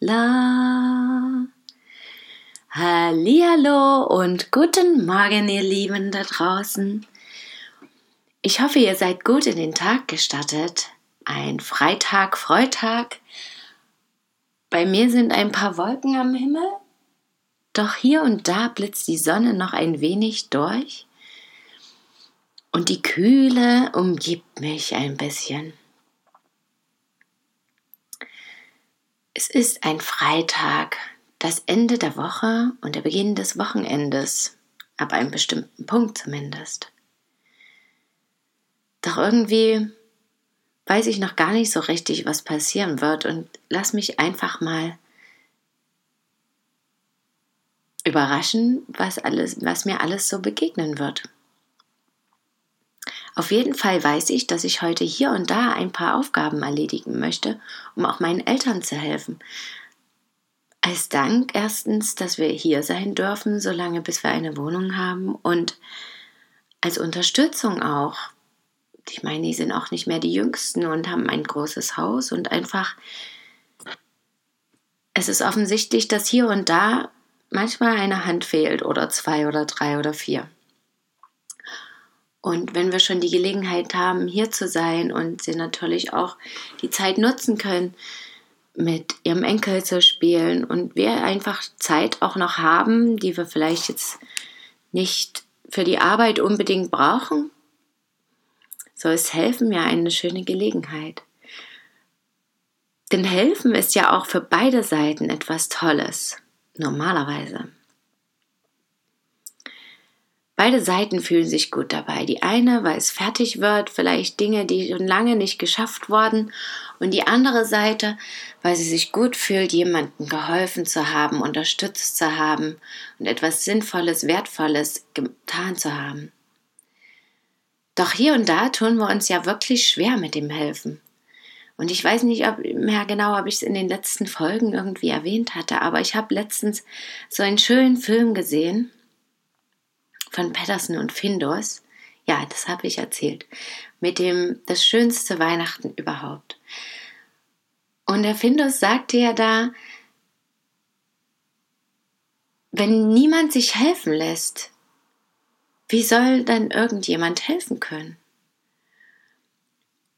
la. Hallihallo und guten Morgen, ihr Lieben da draußen. Ich hoffe, ihr seid gut in den Tag gestartet. Ein Freitag, Freitag. Bei mir sind ein paar Wolken am Himmel, doch hier und da blitzt die Sonne noch ein wenig durch und die Kühle umgibt mich ein bisschen. Es ist ein Freitag, das Ende der Woche und der Beginn des Wochenendes, ab einem bestimmten Punkt zumindest. Doch irgendwie weiß ich noch gar nicht so richtig, was passieren wird und lass mich einfach mal überraschen, was alles, was mir alles so begegnen wird. Auf jeden Fall weiß ich, dass ich heute hier und da ein paar Aufgaben erledigen möchte, um auch meinen Eltern zu helfen. Als Dank erstens, dass wir hier sein dürfen, solange bis wir eine Wohnung haben und als Unterstützung auch. Ich meine, die sind auch nicht mehr die Jüngsten und haben ein großes Haus und einfach, es ist offensichtlich, dass hier und da manchmal eine Hand fehlt oder zwei oder drei oder vier. Und wenn wir schon die Gelegenheit haben, hier zu sein und sie natürlich auch die Zeit nutzen können, mit ihrem Enkel zu spielen und wir einfach Zeit auch noch haben, die wir vielleicht jetzt nicht für die Arbeit unbedingt brauchen, so ist Helfen ja eine schöne Gelegenheit. Denn Helfen ist ja auch für beide Seiten etwas Tolles, normalerweise. Beide Seiten fühlen sich gut dabei. Die eine, weil es fertig wird, vielleicht Dinge, die schon lange nicht geschafft wurden. Und die andere Seite, weil sie sich gut fühlt, jemandem geholfen zu haben, unterstützt zu haben und etwas Sinnvolles, Wertvolles getan zu haben. Doch hier und da tun wir uns ja wirklich schwer mit dem Helfen. Und ich weiß nicht ob, mehr genau, ob ich es in den letzten Folgen irgendwie erwähnt hatte, aber ich habe letztens so einen schönen Film gesehen von Patterson und Findus. Ja, das habe ich erzählt. Mit dem das schönste Weihnachten überhaupt. Und der Findus sagte ja da, wenn niemand sich helfen lässt, wie soll dann irgendjemand helfen können?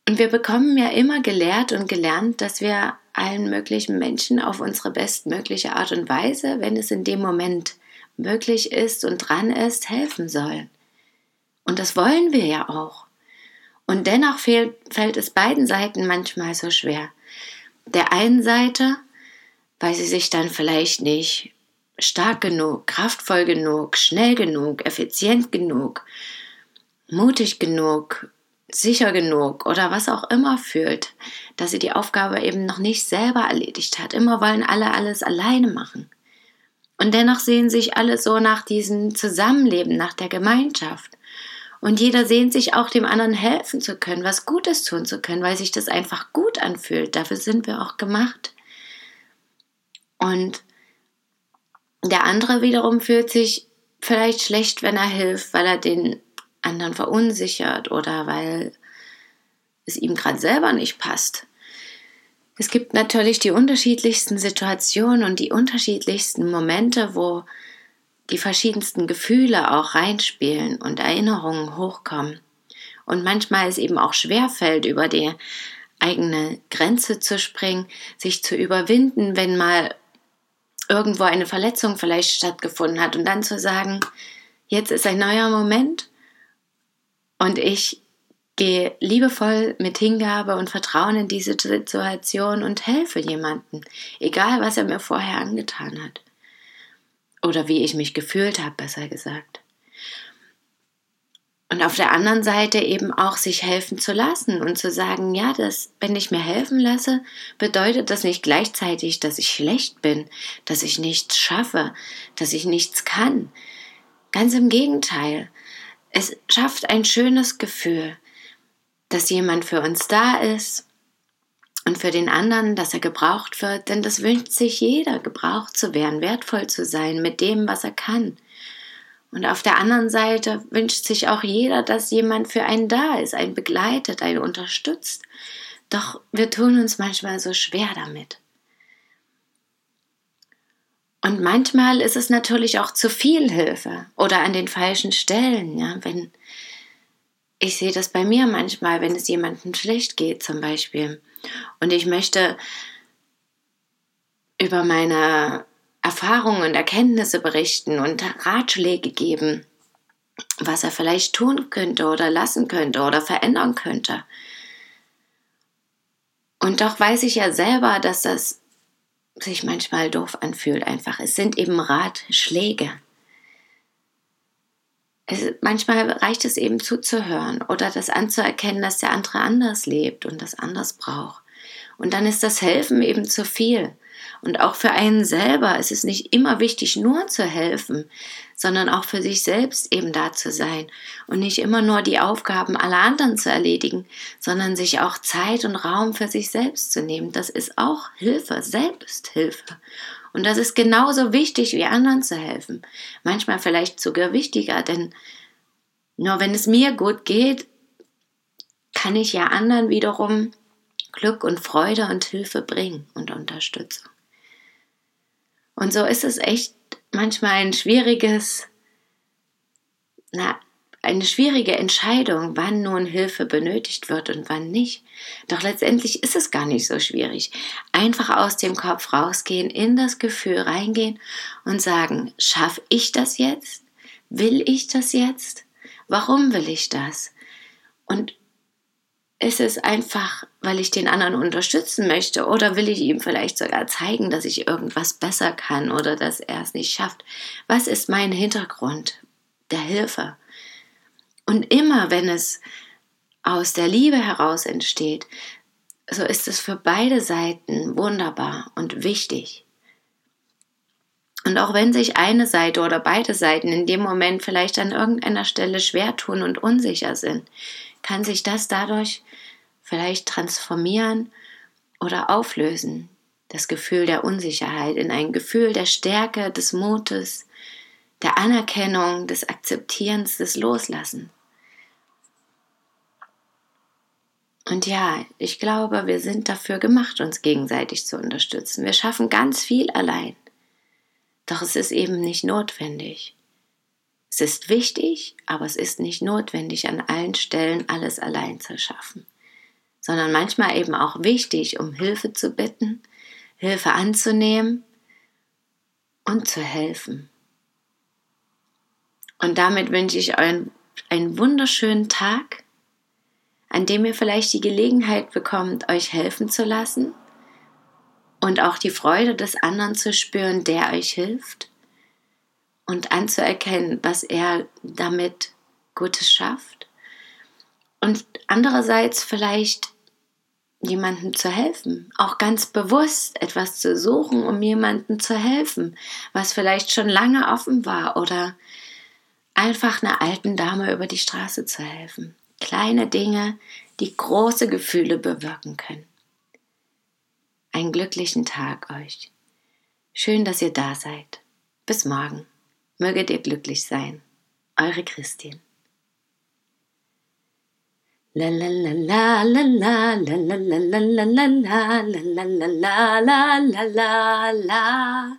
Und wir bekommen ja immer gelehrt und gelernt, dass wir allen möglichen Menschen auf unsere bestmögliche Art und Weise, wenn es in dem Moment möglich ist und dran ist, helfen sollen. Und das wollen wir ja auch. Und dennoch fehlt, fällt es beiden Seiten manchmal so schwer. Der einen Seite, weil sie sich dann vielleicht nicht stark genug, kraftvoll genug, schnell genug, effizient genug, mutig genug, sicher genug oder was auch immer fühlt, dass sie die Aufgabe eben noch nicht selber erledigt hat. Immer wollen alle alles alleine machen. Und dennoch sehen sich alle so nach diesem Zusammenleben, nach der Gemeinschaft. Und jeder sehnt sich auch dem anderen helfen zu können, was Gutes tun zu können, weil sich das einfach gut anfühlt. Dafür sind wir auch gemacht. Und der andere wiederum fühlt sich vielleicht schlecht, wenn er hilft, weil er den anderen verunsichert oder weil es ihm gerade selber nicht passt. Es gibt natürlich die unterschiedlichsten Situationen und die unterschiedlichsten Momente, wo die verschiedensten Gefühle auch reinspielen und Erinnerungen hochkommen. Und manchmal es eben auch schwer fällt, über die eigene Grenze zu springen, sich zu überwinden, wenn mal irgendwo eine Verletzung vielleicht stattgefunden hat und dann zu sagen, jetzt ist ein neuer Moment und ich Gehe liebevoll mit Hingabe und Vertrauen in diese Situation und helfe jemandem, egal was er mir vorher angetan hat. Oder wie ich mich gefühlt habe, besser gesagt. Und auf der anderen Seite eben auch sich helfen zu lassen und zu sagen, ja, das, wenn ich mir helfen lasse, bedeutet das nicht gleichzeitig, dass ich schlecht bin, dass ich nichts schaffe, dass ich nichts kann. Ganz im Gegenteil. Es schafft ein schönes Gefühl, dass jemand für uns da ist und für den anderen, dass er gebraucht wird, denn das wünscht sich jeder, gebraucht zu werden, wertvoll zu sein mit dem, was er kann. Und auf der anderen Seite wünscht sich auch jeder, dass jemand für einen da ist, einen begleitet, einen unterstützt. Doch wir tun uns manchmal so schwer damit. Und manchmal ist es natürlich auch zu viel Hilfe oder an den falschen Stellen. Ja, wenn ich sehe das bei mir manchmal, wenn es jemandem schlecht geht, zum Beispiel, und ich möchte über meine Erfahrungen und Erkenntnisse berichten und Ratschläge geben, was er vielleicht tun könnte oder lassen könnte oder verändern könnte. Und doch weiß ich ja selber, dass das sich manchmal doof anfühlt einfach. Es sind eben Ratschläge. Es, manchmal reicht es eben zuzuhören oder das anzuerkennen, dass der andere anders lebt und das anders braucht. Und dann ist das Helfen eben zu viel. Und auch für einen selber ist es nicht immer wichtig, nur zu helfen, sondern auch für sich selbst eben da zu sein und nicht immer nur die Aufgaben aller anderen zu erledigen, sondern sich auch Zeit und Raum für sich selbst zu nehmen. Das ist auch Hilfe, Selbsthilfe. Und das ist genauso wichtig wie anderen zu helfen. Manchmal vielleicht sogar wichtiger, denn nur wenn es mir gut geht, kann ich ja anderen wiederum Glück und Freude und Hilfe bringen und Unterstützung. Und so ist es echt manchmal ein schwieriges, na, eine schwierige Entscheidung, wann nun Hilfe benötigt wird und wann nicht. Doch letztendlich ist es gar nicht so schwierig. Einfach aus dem Kopf rausgehen, in das Gefühl reingehen und sagen, schaffe ich das jetzt? Will ich das jetzt? Warum will ich das? Und ist es einfach, weil ich den anderen unterstützen möchte oder will ich ihm vielleicht sogar zeigen, dass ich irgendwas besser kann oder dass er es nicht schafft? Was ist mein Hintergrund der Hilfe? Und immer wenn es aus der Liebe heraus entsteht, so ist es für beide Seiten wunderbar und wichtig. Und auch wenn sich eine Seite oder beide Seiten in dem Moment vielleicht an irgendeiner Stelle schwer tun und unsicher sind, kann sich das dadurch vielleicht transformieren oder auflösen. Das Gefühl der Unsicherheit in ein Gefühl der Stärke, des Mutes, der Anerkennung, des Akzeptierens, des Loslassen. Und ja, ich glaube, wir sind dafür gemacht, uns gegenseitig zu unterstützen. Wir schaffen ganz viel allein. Doch es ist eben nicht notwendig. Es ist wichtig, aber es ist nicht notwendig, an allen Stellen alles allein zu schaffen sondern manchmal eben auch wichtig, um Hilfe zu bitten, Hilfe anzunehmen und zu helfen. Und damit wünsche ich euch einen wunderschönen Tag, an dem ihr vielleicht die Gelegenheit bekommt, euch helfen zu lassen und auch die Freude des anderen zu spüren, der euch hilft und anzuerkennen, was er damit Gutes schafft. Und andererseits vielleicht jemandem zu helfen, auch ganz bewusst etwas zu suchen, um jemandem zu helfen, was vielleicht schon lange offen war oder einfach einer alten Dame über die Straße zu helfen. Kleine Dinge, die große Gefühle bewirken können. Einen glücklichen Tag euch. Schön, dass ihr da seid. Bis morgen. Möget ihr glücklich sein. Eure la